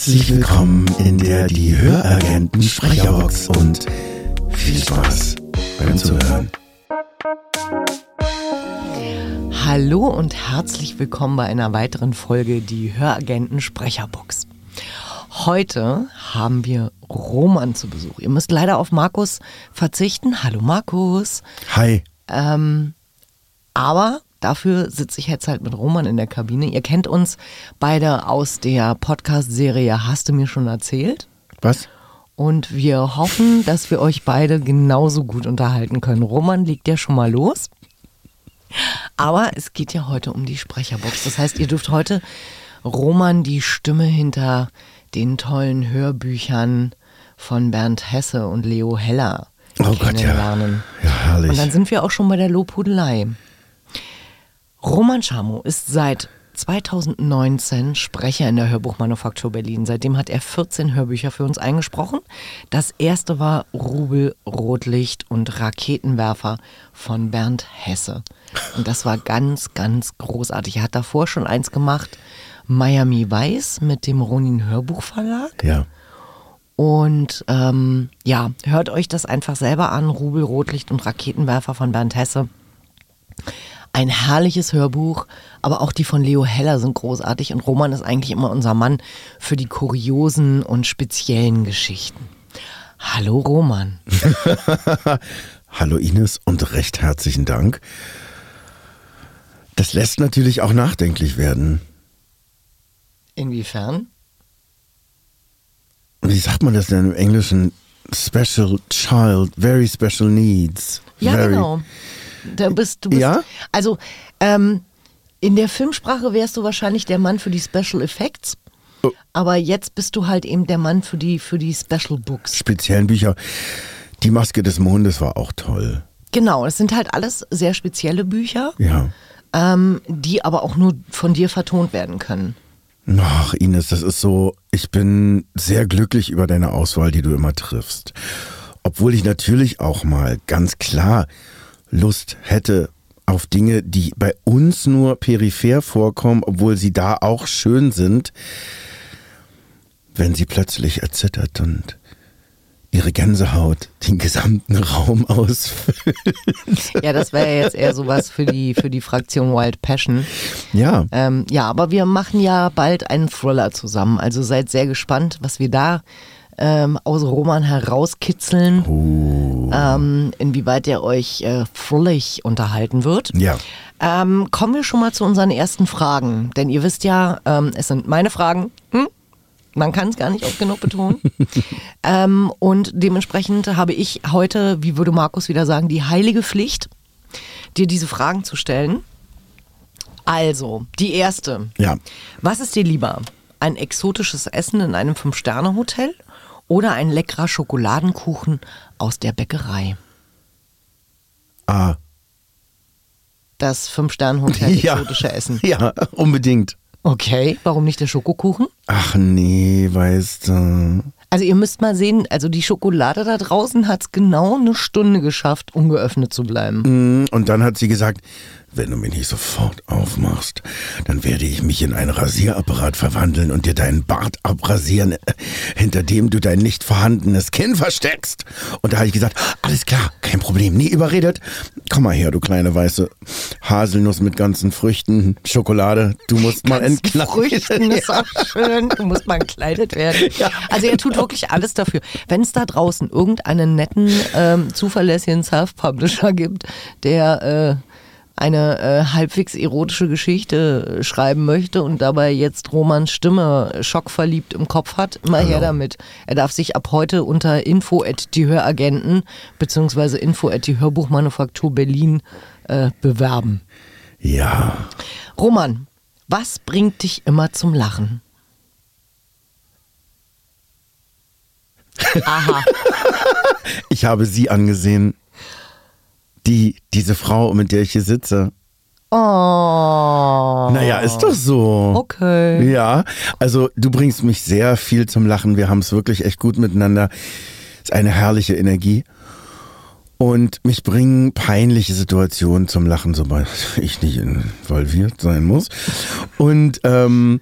Herzlich willkommen in der Die Höragenten Sprecherbox und viel Spaß beim Zuhören. Hallo und herzlich willkommen bei einer weiteren Folge Die Höragenten Sprecherbox. Heute haben wir Roman zu Besuch. Ihr müsst leider auf Markus verzichten. Hallo Markus. Hi. Ähm, aber dafür sitze ich jetzt halt mit Roman in der Kabine. Ihr kennt uns beide aus der Podcast-Serie Hast du mir schon erzählt? Was? Und wir hoffen, dass wir euch beide genauso gut unterhalten können. Roman liegt ja schon mal los. Aber es geht ja heute um die Sprecherbox. Das heißt, ihr dürft heute Roman die Stimme hinter den tollen Hörbüchern von Bernd Hesse und Leo Heller Oh Gott, ja. kennenlernen. Ja, herrlich. Und dann sind wir auch schon bei der Lobhudelei. Roman Schamo ist seit 2019 Sprecher in der Hörbuchmanufaktur Berlin. Seitdem hat er 14 Hörbücher für uns eingesprochen. Das erste war Rubel, Rotlicht und Raketenwerfer von Bernd Hesse. Und das war ganz, ganz großartig. Er hat davor schon eins gemacht, Miami Weiß mit dem Ronin Hörbuchverlag. ja. Und ähm, ja, hört euch das einfach selber an. Rubel, Rotlicht und Raketenwerfer von Bernd Hesse. Ein herrliches Hörbuch, aber auch die von Leo Heller sind großartig. Und Roman ist eigentlich immer unser Mann für die kuriosen und speziellen Geschichten. Hallo Roman. Hallo Ines und recht herzlichen Dank. Das lässt natürlich auch nachdenklich werden. Inwiefern? Wie sagt man das denn im Englischen? Special Child, very special needs. Ja, very. genau. Da bist, du bist, Ja? Also, ähm, in der Filmsprache wärst du wahrscheinlich der Mann für die Special Effects. Oh. Aber jetzt bist du halt eben der Mann für die, für die Special Books. Speziellen Bücher. Die Maske des Mondes war auch toll. Genau, es sind halt alles sehr spezielle Bücher, Ja. ähm, die aber auch nur von dir vertont werden können. Ach, Ines, das ist so, ich bin sehr glücklich über deine Auswahl, die du immer triffst. Obwohl ich natürlich auch mal ganz klar Lust hätte auf Dinge, die bei uns nur peripher vorkommen, obwohl sie da auch schön sind, wenn sie plötzlich erzittert und ihre Gänsehaut den gesamten Raum ausfüllt. Ja, das wäre ja jetzt eher sowas für die, für die Fraktion Wild Passion. Ja, Ähm, ja, aber wir machen ja bald einen Thriller zusammen. Also seid sehr gespannt, was wir da ähm, aus Roman herauskitzeln. Ähm, inwieweit er euch äh, fröhlich unterhalten wird. ja. Ähm, kommen wir schon mal zu unseren ersten Fragen. Denn ihr wisst ja, ähm, es sind meine Fragen. Hm? Man kann es gar nicht oft genug betonen. ähm, und dementsprechend habe ich heute, wie würde Markus wieder sagen, die heilige Pflicht, dir diese Fragen zu stellen. Also, die erste. Ja. Was ist dir lieber? Ein exotisches Essen in einem Fünf-Sterne-Hotel oder ein leckerer Schokoladenkuchen aus der Bäckerei? Ah. Das Fünf-Sterne-Hotel Ja. exotische Essen. Ja, unbedingt. Okay, warum nicht der Schokokuchen? Ach nee, weißt du. Also ihr müsst mal sehen, also die Schokolade da draußen hat es genau eine Stunde geschafft, ungeöffnet zu bleiben. Mm, Und dann hat sie gesagt, wenn du mich nicht sofort aufmachst, dann werde ich mich in einen Rasierapparat verwandeln und dir deinen Bart abrasieren, äh, hinter dem du dein nicht vorhandenes Kinn versteckst. Und da habe ich gesagt, alles klar, kein Problem, nie überredet. Komm mal her, du kleine weiße Haselnuss mit ganzen Früchten, Schokolade. Du musst mal entkleiden. Früchten ist auch schön, du musst mal gekleidet werden. Also er tut wirklich alles dafür. Wenn es da draußen irgendeinen netten, ähm, zuverlässigen Self-Publisher gibt, der äh, eine äh, halbwegs erotische Geschichte äh, schreiben möchte und dabei jetzt Romans Stimme schockverliebt im Kopf hat, immer her damit. Er darf sich ab heute unter info at die Höragenten beziehungsweise info at die Hörbuchmanufaktur Berlin äh, bewerben. Ja, Roman, was bringt dich immer zum Lachen? Aha. ich habe sie angesehen. Die, diese Frau, mit der ich hier sitze. Oh. Naja, ist doch so. Okay. Ja, also du bringst mich sehr viel zum Lachen. Wir haben es wirklich echt gut miteinander. Ist eine herrliche Energie. Und mich bringen peinliche Situationen zum Lachen, sobald ich nicht involviert sein muss. Und ähm,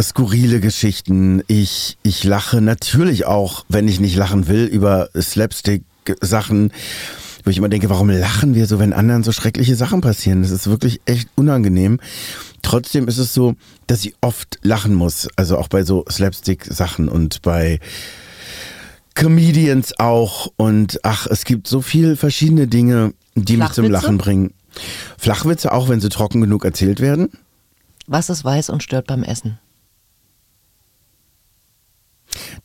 skurrile Geschichten. Ich, ich lache natürlich auch, wenn ich nicht lachen will, über Slapstick-Sachen wo ich immer denke, warum lachen wir so, wenn anderen so schreckliche Sachen passieren? Das ist wirklich echt unangenehm. Trotzdem ist es so, dass ich oft lachen muss. Also auch bei so Slapstick-Sachen und bei Comedians auch. Und ach, es gibt so viele verschiedene Dinge, die mich zum Lachen bringen. Flachwitze auch, wenn sie trocken genug erzählt werden. Was ist weiß und stört beim Essen?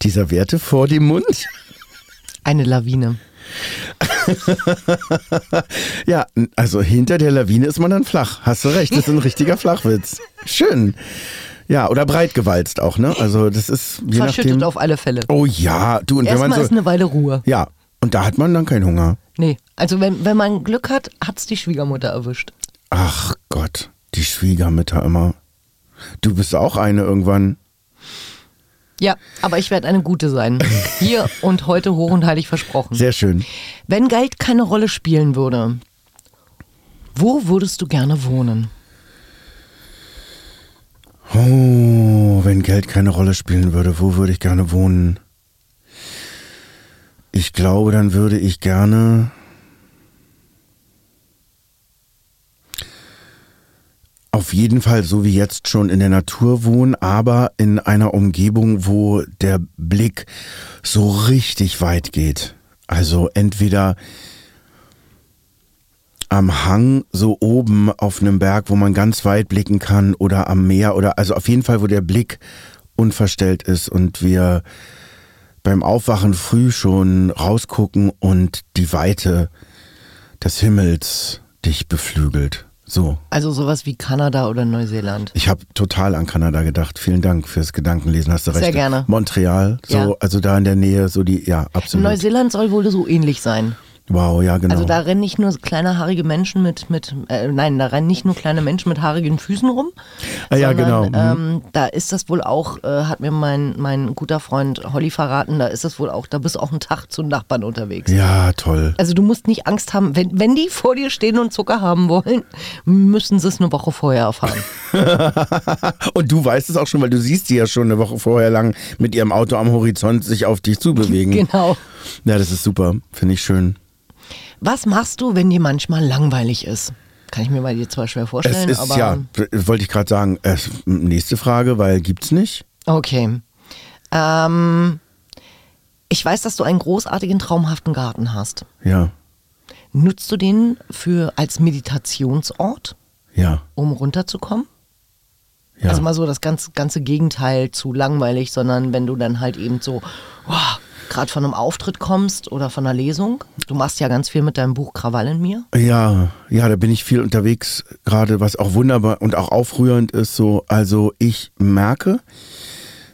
Dieser Werte vor dem Mund? Eine Lawine. ja, also hinter der Lawine ist man dann flach. Hast du recht, das ist ein richtiger Flachwitz. Schön. Ja, oder breit gewalzt auch, ne? Also das ist je Verschüttet nachdem, auf alle Fälle. Oh ja, du und Erstmal wenn man so, ist eine Weile Ruhe. Ja, und da hat man dann keinen Hunger. Nee, also wenn, wenn man Glück hat, hat es die Schwiegermutter erwischt. Ach Gott, die Schwiegermutter immer. Du bist auch eine irgendwann. Ja, aber ich werde eine gute sein. Hier und heute hoch und heilig versprochen. Sehr schön. Wenn Geld keine Rolle spielen würde, wo würdest du gerne wohnen? Oh, wenn Geld keine Rolle spielen würde, wo würde ich gerne wohnen? Ich glaube, dann würde ich gerne auf jeden Fall so wie jetzt schon in der Natur wohnen, aber in einer Umgebung, wo der Blick so richtig weit geht. Also entweder am Hang so oben auf einem Berg, wo man ganz weit blicken kann oder am Meer oder also auf jeden Fall, wo der Blick unverstellt ist und wir beim Aufwachen früh schon rausgucken und die Weite des Himmels dich beflügelt. So. Also sowas wie Kanada oder Neuseeland. Ich habe total an Kanada gedacht. Vielen Dank fürs Gedankenlesen. Hast du recht. Sehr gerne. Montreal, so, ja. also da in der Nähe, so die, ja, absolut. Neuseeland soll wohl so ähnlich sein. Wow, ja, genau. Also da rennen nicht nur kleine haarige Menschen mit, mit äh, nein, da rennen nicht nur kleine Menschen mit haarigen Füßen rum. Ah, ja, genau. Mhm. Ähm, da ist das wohl auch, äh, hat mir mein, mein guter Freund Holly verraten, da ist das wohl auch, da bist du auch einen Tag zu Nachbarn unterwegs. Ja, toll. Also du musst nicht Angst haben, wenn, wenn die vor dir stehen und Zucker haben wollen, müssen sie es eine Woche vorher erfahren. und du weißt es auch schon, weil du siehst sie ja schon eine Woche vorher lang mit ihrem Auto am Horizont sich auf dich zubewegen. genau. Ja, das ist super. Finde ich schön. Was machst du, wenn dir manchmal langweilig ist? Kann ich mir bei dir zwar schwer vorstellen, es ist, aber. Ja, wollte ich gerade sagen. Äh, nächste Frage, weil gibt's nicht. Okay. Ähm, ich weiß, dass du einen großartigen, traumhaften Garten hast. Ja. Nutzt du den für als Meditationsort? Ja. Um runterzukommen? Ja. Also mal so das ganze, ganze Gegenteil zu langweilig, sondern wenn du dann halt eben so, wow, gerade von einem Auftritt kommst oder von einer Lesung. Du machst ja ganz viel mit deinem Buch Krawall in mir. Ja, ja, da bin ich viel unterwegs, gerade was auch wunderbar und auch aufrührend ist. So, also ich merke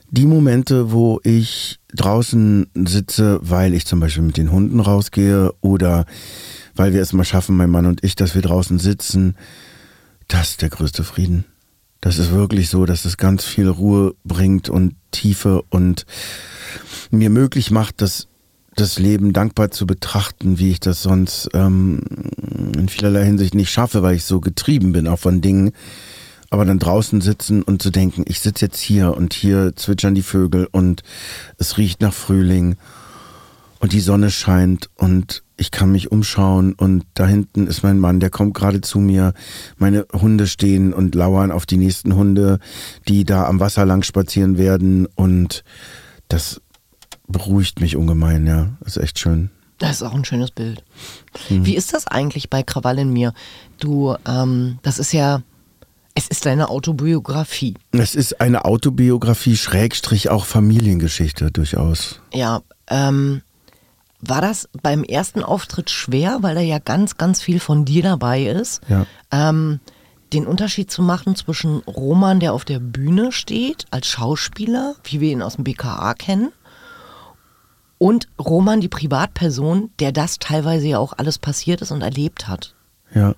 die Momente, wo ich draußen sitze, weil ich zum Beispiel mit den Hunden rausgehe oder weil wir es mal schaffen, mein Mann und ich, dass wir draußen sitzen, das ist der größte Frieden. Das ist wirklich so, dass es ganz viel Ruhe bringt und Tiefe und mir möglich macht, das, das Leben dankbar zu betrachten, wie ich das sonst ähm, in vielerlei Hinsicht nicht schaffe, weil ich so getrieben bin auch von Dingen. Aber dann draußen sitzen und zu denken, ich sitze jetzt hier und hier zwitschern die Vögel und es riecht nach Frühling und die Sonne scheint und ich kann mich umschauen und da hinten ist mein Mann, der kommt gerade zu mir. Meine Hunde stehen und lauern auf die nächsten Hunde, die da am Wasser lang spazieren werden und das beruhigt mich ungemein, ja. Das ist echt schön. Das ist auch ein schönes Bild. Mhm. Wie ist das eigentlich bei Krawall in mir? Du, ähm, das ist ja, es ist deine Autobiografie. Es ist eine Autobiografie, Schrägstrich auch Familiengeschichte durchaus. Ja, ähm, war das beim ersten Auftritt schwer, weil da ja ganz, ganz viel von dir dabei ist? Ja. Ähm, den Unterschied zu machen zwischen Roman, der auf der Bühne steht, als Schauspieler, wie wir ihn aus dem BKA kennen, und Roman, die Privatperson, der das teilweise ja auch alles passiert ist und erlebt hat. Ja.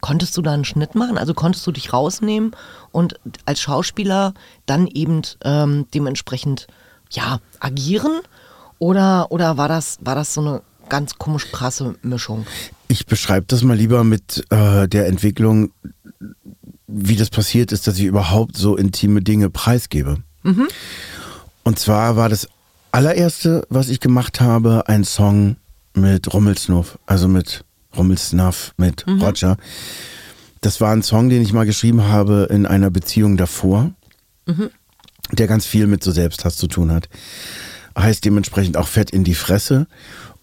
Konntest du da einen Schnitt machen? Also konntest du dich rausnehmen und als Schauspieler dann eben ähm, dementsprechend ja agieren? Oder, oder war, das, war das so eine ganz komisch krasse Mischung. Ich beschreibe das mal lieber mit äh, der Entwicklung, wie das passiert ist, dass ich überhaupt so intime Dinge preisgebe. Mhm. Und zwar war das allererste, was ich gemacht habe, ein Song mit Rummelsnuff, also mit Rummelsnuff, mit mhm. Roger. Das war ein Song, den ich mal geschrieben habe in einer Beziehung davor, mhm. der ganz viel mit so Selbsthass zu tun hat. Heißt dementsprechend auch Fett in die Fresse.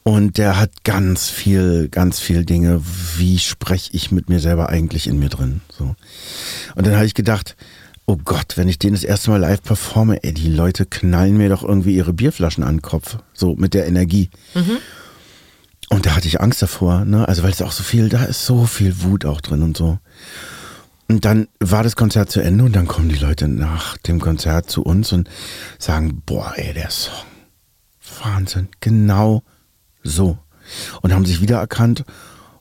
Und der hat ganz viel, ganz viel Dinge. Wie spreche ich mit mir selber eigentlich in mir drin? So. Und dann habe ich gedacht, oh Gott, wenn ich den das erste Mal live performe, ey, die Leute knallen mir doch irgendwie ihre Bierflaschen an den Kopf. So mit der Energie. Mhm. Und da hatte ich Angst davor, ne? Also weil es auch so viel, da ist so viel Wut auch drin und so. Und dann war das Konzert zu Ende und dann kommen die Leute nach dem Konzert zu uns und sagen, boah, ey, der Song. Wahnsinn, genau so. Und haben sich wiedererkannt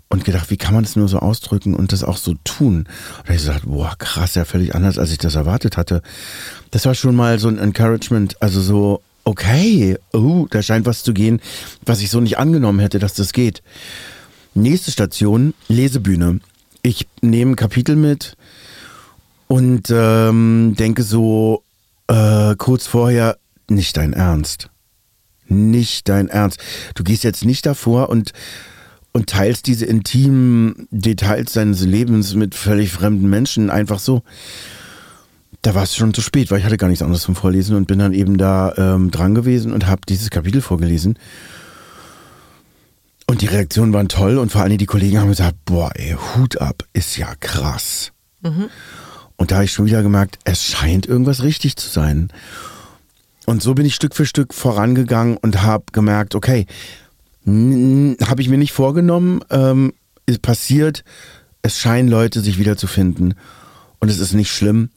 und gedacht, wie kann man das nur so ausdrücken und das auch so tun? Und ich gesagt, boah, krass, ja, völlig anders, als ich das erwartet hatte. Das war schon mal so ein Encouragement, also so, okay, oh, da scheint was zu gehen, was ich so nicht angenommen hätte, dass das geht. Nächste Station, Lesebühne. Ich nehme ein Kapitel mit und ähm, denke so äh, kurz vorher, nicht dein Ernst nicht dein Ernst. Du gehst jetzt nicht davor und, und teilst diese intimen Details deines Lebens mit völlig fremden Menschen einfach so. Da war es schon zu spät, weil ich hatte gar nichts anderes zum Vorlesen und bin dann eben da ähm, dran gewesen und habe dieses Kapitel vorgelesen. Und die Reaktionen waren toll und vor allem die Kollegen haben gesagt, boah, ey, Hut ab, ist ja krass. Mhm. Und da habe ich schon wieder gemerkt, es scheint irgendwas richtig zu sein. Und so bin ich Stück für Stück vorangegangen und habe gemerkt, okay, habe ich mir nicht vorgenommen, ähm, ist passiert, es scheinen Leute sich wiederzufinden und es ist nicht schlimm.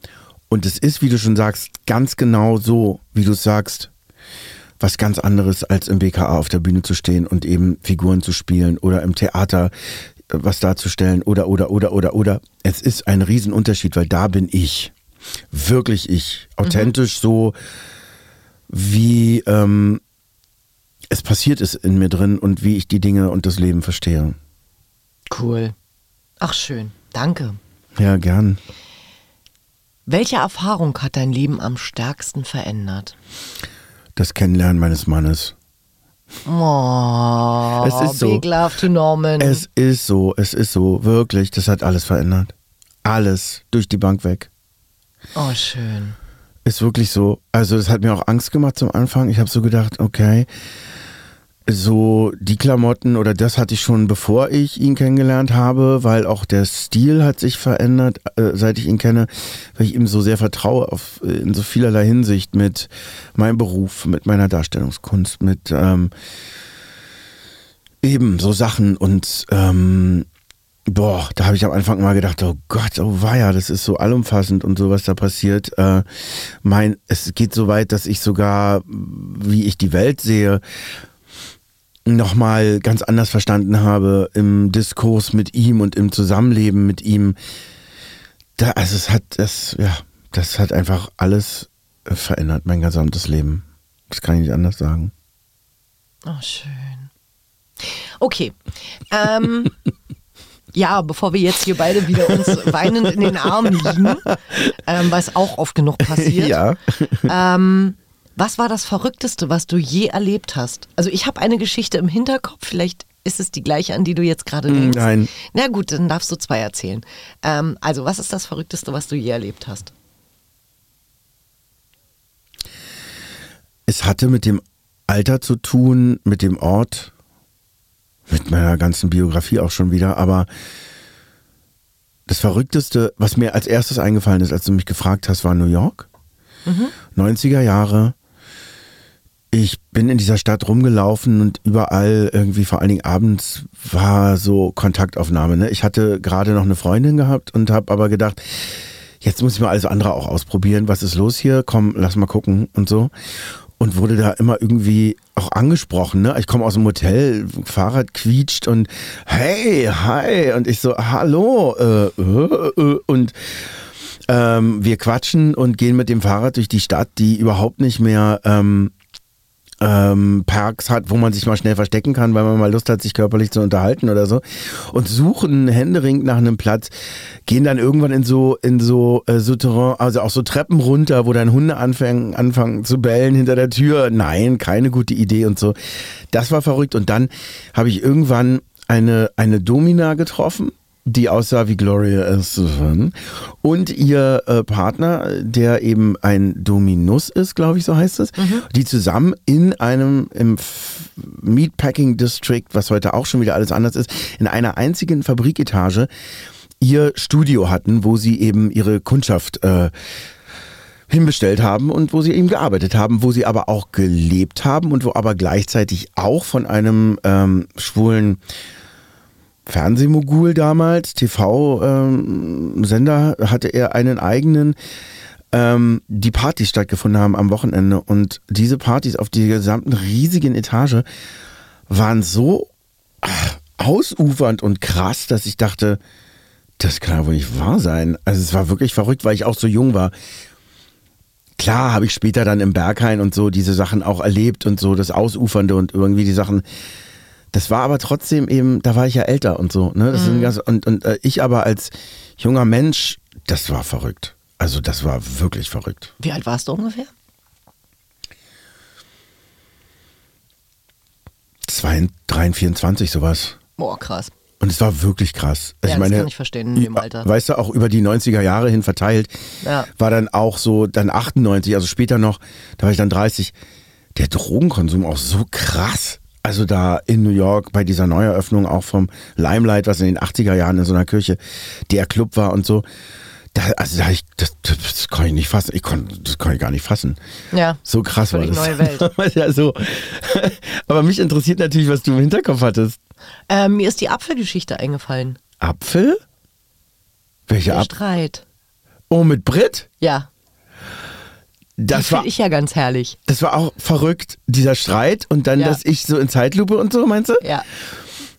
Und es ist, wie du schon sagst, ganz genau so, wie du sagst, was ganz anderes als im BKA auf der Bühne zu stehen und eben Figuren zu spielen oder im Theater äh, was darzustellen oder, oder, oder, oder, oder. Es ist ein Riesenunterschied, weil da bin ich. Wirklich ich. Authentisch mhm. so wie ähm, es passiert ist in mir drin und wie ich die Dinge und das Leben verstehe. Cool. Ach schön. Danke. Ja, gern. Welche Erfahrung hat dein Leben am stärksten verändert? Das Kennenlernen meines Mannes. Oh, es ist so. Big love to Norman. Es ist so, es ist so, wirklich. Das hat alles verändert. Alles durch die Bank weg. Oh, schön. Ist wirklich so. Also das hat mir auch Angst gemacht zum Anfang. Ich habe so gedacht, okay, so die Klamotten oder das hatte ich schon bevor ich ihn kennengelernt habe, weil auch der Stil hat sich verändert, äh, seit ich ihn kenne, weil ich ihm so sehr vertraue auf, in so vielerlei Hinsicht mit meinem Beruf, mit meiner Darstellungskunst, mit ähm, eben so Sachen und ähm, Boah, da habe ich am Anfang mal gedacht, oh Gott, oh weia, das ist so allumfassend und so, was da passiert. Äh, mein, es geht so weit, dass ich sogar, wie ich die Welt sehe, nochmal ganz anders verstanden habe im Diskurs mit ihm und im Zusammenleben mit ihm. Da, also es hat, das, ja, das hat einfach alles verändert, mein gesamtes Leben. Das kann ich nicht anders sagen. Oh, schön. Okay. Ähm, Ja, bevor wir jetzt hier beide wieder uns weinend in den Armen liegen, ähm, was auch oft genug passiert. Ja. Ähm, was war das Verrückteste, was du je erlebt hast? Also ich habe eine Geschichte im Hinterkopf, vielleicht ist es die gleiche, an die du jetzt gerade denkst. Nein. Na gut, dann darfst du zwei erzählen. Ähm, also was ist das Verrückteste, was du je erlebt hast? Es hatte mit dem Alter zu tun, mit dem Ort, mit meiner ganzen Biografie auch schon wieder, aber das Verrückteste, was mir als erstes eingefallen ist, als du mich gefragt hast, war New York. Mhm. 90er Jahre. Ich bin in dieser Stadt rumgelaufen und überall irgendwie, vor allen Dingen abends, war so Kontaktaufnahme. Ne? Ich hatte gerade noch eine Freundin gehabt und habe aber gedacht, jetzt muss ich mal alles andere auch ausprobieren. Was ist los hier? Komm, lass mal gucken und so und wurde da immer irgendwie auch angesprochen. Ne? Ich komme aus dem Hotel, Fahrrad quietscht und hey, hi. Und ich so, hallo. Äh, äh, äh. Und ähm, wir quatschen und gehen mit dem Fahrrad durch die Stadt, die überhaupt nicht mehr ähm, ähm, Parks hat, wo man sich mal schnell verstecken kann, weil man mal Lust hat, sich körperlich zu unterhalten oder so. Und suchen händeringend nach einem Platz, gehen dann irgendwann in so, in so äh, Souterrain, also auch so Treppen runter, wo dann Hunde anfangen, anfangen zu bellen hinter der Tür. Nein, keine gute Idee und so. Das war verrückt. Und dann habe ich irgendwann eine, eine Domina getroffen die aussah wie Gloria Estefan und ihr äh, Partner, der eben ein Dominus ist, glaube ich, so heißt es, mhm. die zusammen in einem im Meatpacking District, was heute auch schon wieder alles anders ist, in einer einzigen Fabriketage ihr Studio hatten, wo sie eben ihre Kundschaft äh, hinbestellt haben und wo sie eben gearbeitet haben, wo sie aber auch gelebt haben und wo aber gleichzeitig auch von einem ähm, schwulen Fernsehmogul damals, TV-Sender, ähm, hatte er einen eigenen, ähm, die Partys stattgefunden haben am Wochenende. Und diese Partys auf der gesamten riesigen Etage waren so ach, ausufernd und krass, dass ich dachte, das kann ja wohl nicht wahr sein. Also es war wirklich verrückt, weil ich auch so jung war. Klar habe ich später dann im Berghain und so diese Sachen auch erlebt und so das Ausufernde und irgendwie die Sachen das war aber trotzdem eben, da war ich ja älter und so. Ne? Mhm. ganz, und und äh, ich aber als junger Mensch, das war verrückt. Also das war wirklich verrückt. Wie alt warst du ungefähr? 23, 24, sowas. Boah, krass. Und es war wirklich krass. Also ja, ich meine, das kann ich verstehen in dem Alter. Weißt du, auch über die 90er Jahre hin verteilt, ja. war dann auch so, dann 98, also später noch, da war ich dann 30, der Drogenkonsum auch so krass. Also da in New York bei dieser Neueröffnung auch vom Limelight, was in den 80er Jahren in so einer Kirche der Club war und so. Da, also da ich, das, das kann ich nicht fassen. Ich kon, das kann ich gar nicht fassen. Ja. So krass war das. Neue Welt. ja, so. Aber mich interessiert natürlich, was du im Hinterkopf hattest. Ähm, mir ist die Apfelgeschichte eingefallen. Apfel? Welche Apfel? Streit. Oh, mit Brit? Ja. Das finde ich ja ganz herrlich. Das war auch verrückt, dieser Streit und dann, ja. dass ich so in Zeitlupe und so, meinst du? Ja.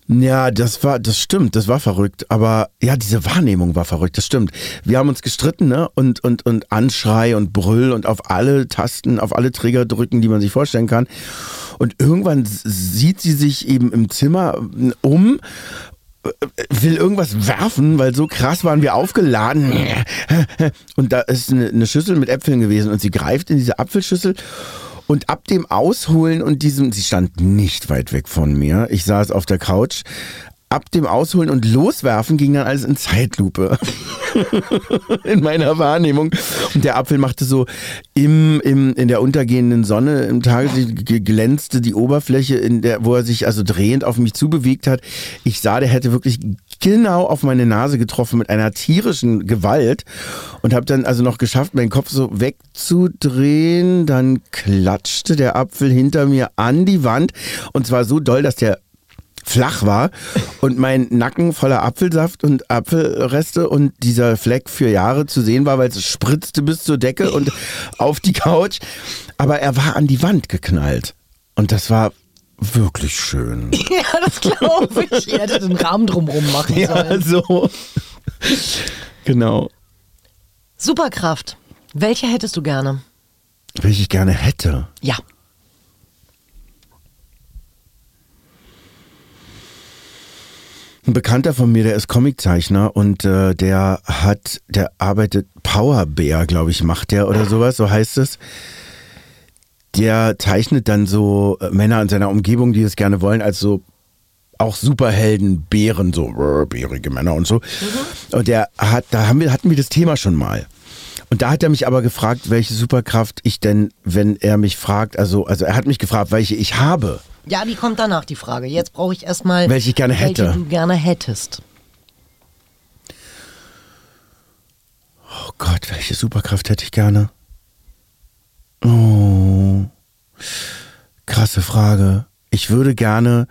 Ja, das war, das stimmt, das war verrückt. Aber ja, diese Wahrnehmung war verrückt, das stimmt. Wir haben uns gestritten, ne? Und, und, und Anschrei und Brüll und auf alle Tasten, auf alle Trigger drücken, die man sich vorstellen kann. Und irgendwann sieht sie sich eben im Zimmer um will irgendwas werfen, weil so krass waren wir aufgeladen. Und da ist eine, Schüssel mit Äpfeln gewesen und sie greift in diese Apfelschüssel und ab dem Ausholen und diesem, sie stand nicht weit weg von mir. Ich saß auf der Couch, ab dem Ausholen und Loswerfen ging dann alles in Zeitlupe. in meiner Wahrnehmung. Und der Apfel machte so im, im, in der untergehenden Sonne, im Tageslicht glänzte die Oberfläche, in der, wo er sich also drehend auf mich zubewegt hat. Ich sah, der hätte wirklich genau auf meine Nase getroffen mit einer tierischen Gewalt und habe dann also noch geschafft, meinen Kopf so wegzudrehen. Dann klatschte der Apfel hinter mir an die Wand und zwar so doll, dass der flach war und mein Nacken voller Apfelsaft und Apfelreste und dieser Fleck für Jahre zu sehen war, weil es spritzte bis zur Decke und auf die Couch. Aber er war an die Wand geknallt. Und das war wirklich schön. Ja, das glaube ich. Ihr hättet einen Rahmen drumherum machen sollen. Ja, so. Genau. Superkraft. Welche hättest du gerne? Welche ich gerne hätte? Ja. Ein Bekannter von mir, der ist Comiczeichner und äh, der hat, der arbeitet Power Bear, glaube ich, macht der oder sowas, so heißt es. Der zeichnet dann so äh, Männer in seiner Umgebung, die es gerne wollen, als so auch Superhelden, Bären, so bärige Männer und so. Mhm. Und der hat, da haben wir, hatten wir das Thema schon mal. Und da hat er mich aber gefragt, welche Superkraft ich denn, wenn er mich fragt, also, also er hat mich gefragt, welche ich habe. Ja, die kommt danach, die Frage. Jetzt brauche ich erstmal, welche ich gerne hätte. Welche du gerne hättest. Oh Gott, welche Superkraft hätte ich gerne? Oh, krasse Frage. Ich würde gerne.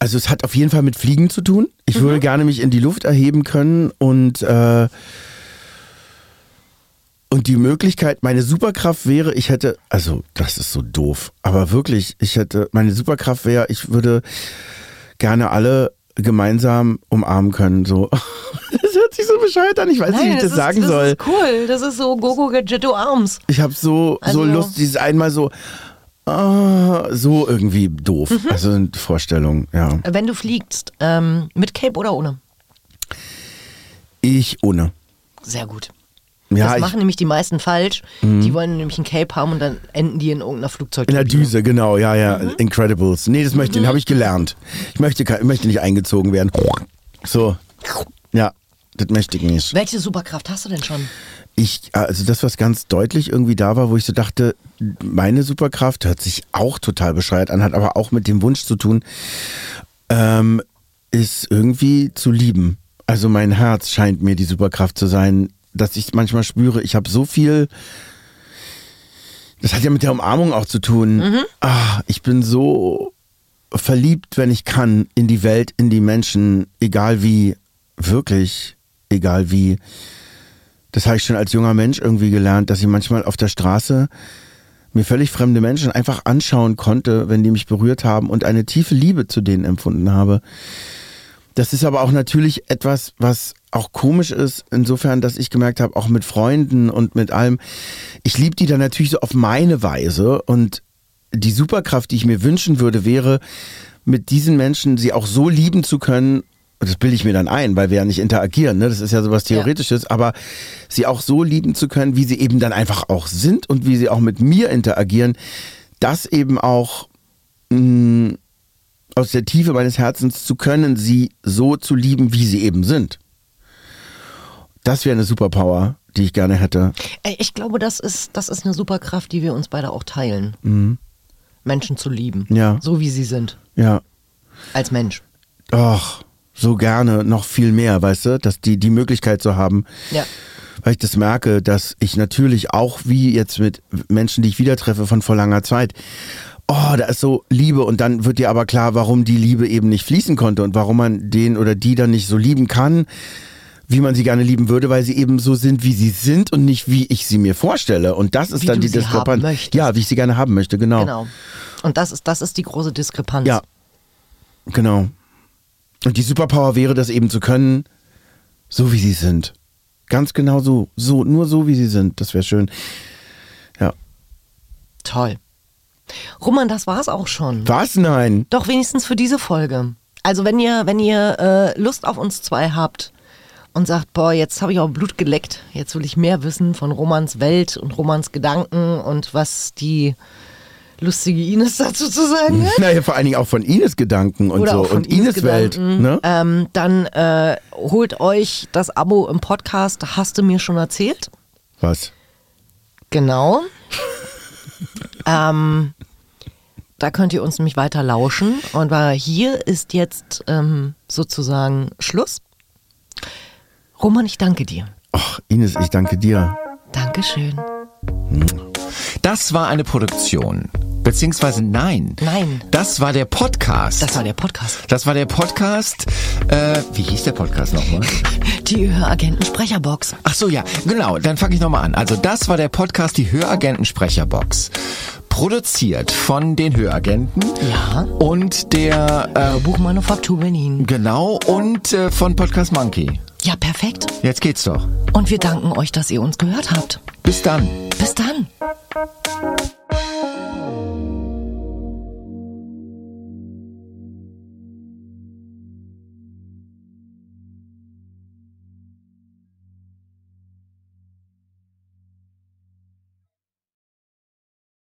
Also es hat auf jeden Fall mit Fliegen zu tun. Ich mhm. würde gerne mich in die Luft erheben können und äh, und die Möglichkeit, meine Superkraft wäre, ich hätte, also das ist so doof, aber wirklich, ich hätte, meine Superkraft wäre, ich würde gerne alle gemeinsam umarmen können. So. Das hört sich so bescheuert an. Ich weiß nicht, wie ich das, ist, sagen das soll. ist cool. Das ist so Gogo Gadgetto Arms. Ich habe so, Also- so Lust, dieses einmal so, ah, so irgendwie doof. Mhm. Also eine Vorstellung, ja. Wenn du fliegst, ähm, mit Cape oder ohne? Ich ohne. Sehr gut. Ja, das ich, machen nämlich die meisten falsch. Die wollen nämlich ein Cape haben und dann enden die in irgendeiner Flugzeug. in der Düse, genau, ja, ja. Mhm. Incredibles. Nee, das möchte, den habe ich gelernt. Ich möchte, ich möchte nicht eingezogen werden. So, ja, das möchte ich nicht. Welche Superkraft hast du denn schon? Ich, also das, was ganz deutlich irgendwie da war, wo ich so dachte, meine Superkraft hört sich auch total bescheuert an, hat aber auch mit dem Wunsch zu tun, ähm, ist irgendwie zu lieben. Also mein Herz scheint mir die Superkraft zu sein, dass ich manchmal spüre, ich habe so viel. Das hat ja mit der Umarmung auch zu tun. Ah, ich bin so verliebt, wenn ich kann, in die Welt, in die Menschen, egal wie, wirklich, egal wie. Das habe ich schon als junger Mensch irgendwie gelernt, dass ich manchmal auf der Straße mir völlig fremde Menschen einfach anschauen konnte, wenn die mich berührt haben und eine tiefe Liebe zu denen empfunden habe. Das ist aber auch natürlich etwas, was auch komisch ist, insofern, dass ich gemerkt habe, auch mit Freunden und mit allem, ich liebe die dann natürlich so auf meine Weise und die Superkraft, die ich mir wünschen würde, wäre, mit diesen Menschen sie auch so lieben zu können, das bilde ich mir dann ein, weil wir ja nicht interagieren, ne? das ist ja sowas Theoretisches, aber sie auch so lieben zu können, wie sie eben dann einfach auch sind und wie sie auch mit mir interagieren, das eben auch mh, aus der Tiefe meines Herzens zu können, sie so zu lieben, wie sie eben sind. Das wäre eine Superpower, die ich gerne hätte. Ich glaube, das ist, das ist eine Superkraft, die wir uns beide auch teilen. Menschen zu lieben. Ja. So wie sie sind. Ja. Als Mensch. Ach, so gerne noch viel mehr, weißt du, dass die die Möglichkeit zu haben, Ja. weil ich das merke, dass ich natürlich auch wie jetzt mit Menschen, die ich wieder treffe von vor langer Zeit, oh, da ist so Liebe und dann wird dir aber klar, warum die Liebe eben nicht fließen konnte und warum man den oder die dann nicht so lieben kann, wie man sie gerne lieben würde, weil sie eben so sind, wie sie sind und nicht wie ich sie mir vorstelle. Und das ist Wie dann die Diskrepanz. Ja, wie ich sie gerne haben möchte, genau. Genau. Und das ist, das ist die große Diskrepanz. Ja. Genau. Und die Superpower wäre, das eben zu können, so wie sie sind. Ganz genau so. So, nur so wie sie sind. Das wäre schön. Ja. Toll. Roman, das war's auch schon. Was? Nein. Doch wenigstens für diese Folge. Also wenn ihr, wenn ihr äh, Lust auf uns zwei habt und sagt, boah, jetzt habe ich auch Blut geleckt, jetzt will ich mehr wissen von Romans Welt und Romans Gedanken und was die lustige Ines dazu zu sagen hat. Naja, vor allen Dingen auch von Ines Gedanken und Oder so. und Ines, Welt. Gedanken. Ne? Ähm, dann äh, holt euch das Abo im Podcast Hast du mir schon erzählt? Was? Genau. ähm, da könnt ihr uns nämlich weiter lauschen. Und weil hier ist jetzt ähm, sozusagen Schluss. Roman, ich danke dir. Ach, Ines, ich danke dir. Dankeschön. Das war eine Produktion. Beziehungsweise nein. Nein. Das war der Podcast. Das war der Podcast. Das war der Podcast. Äh, wie hieß der Podcast nochmal? Die Höragenten Sprecherbox. Ach so, ja, genau. Dann fange ich nochmal an. Also das war der Podcast, die Höragenten-Sprecherbox. Produziert von den Höragenten. Ja. Und der, äh, Buchmanufaktur Berlin. genau, und äh, von Podcast Monkey. Ja, perfekt. Jetzt geht's doch. Und wir danken euch, dass ihr uns gehört habt. Bis dann. Bis dann.